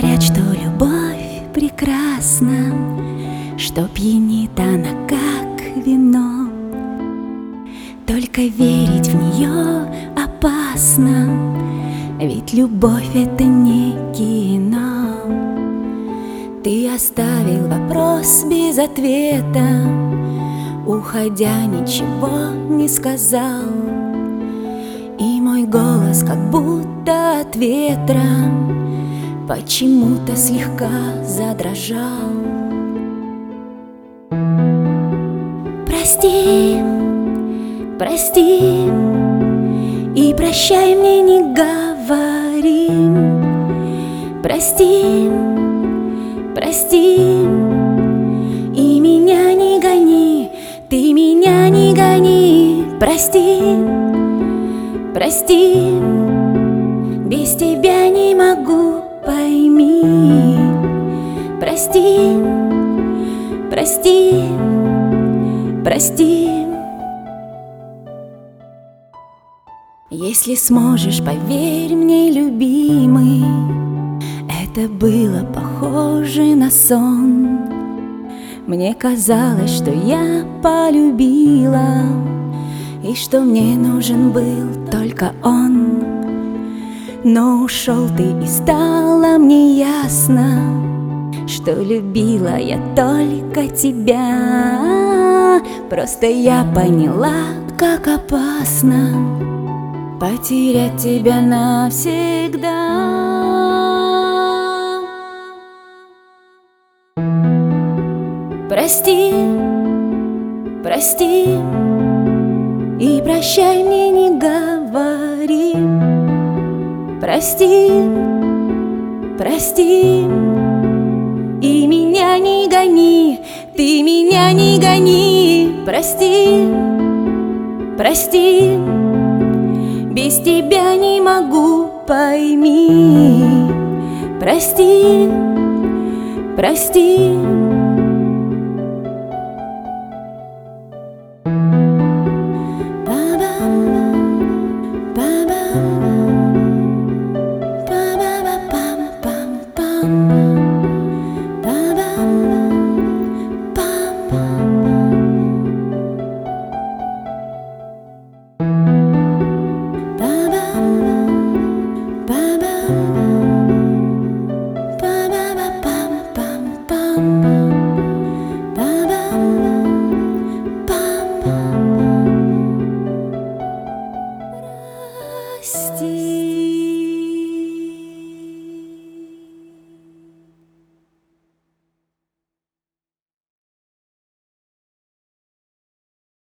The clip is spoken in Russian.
Говорят, что любовь прекрасна, Что пьянит она, как вино. Только верить в нее опасно, Ведь любовь — это не кино. Ты оставил вопрос без ответа, Уходя, ничего не сказал. И мой голос как будто от ветра Почему-то слегка задрожал? Прости, прости И прощай мне не говори. Прости, прости И меня не гони Ты меня не гони. Прости, прости Без тебя не могу пойми. Прости, прости, прости. Если сможешь, поверь мне, любимый Это было похоже на сон. Мне казалось, что я полюбила И что мне нужен был только он но ушел ты и стало мне ясно Что любила я только тебя. Просто я поняла, как опасно Потерять тебя навсегда. Прости, прости И прощай мне не говори Прости, прости. И меня не гони, ты меня не гони. Прости, прости. Без тебя не могу, пойми. Прости, прости Прости.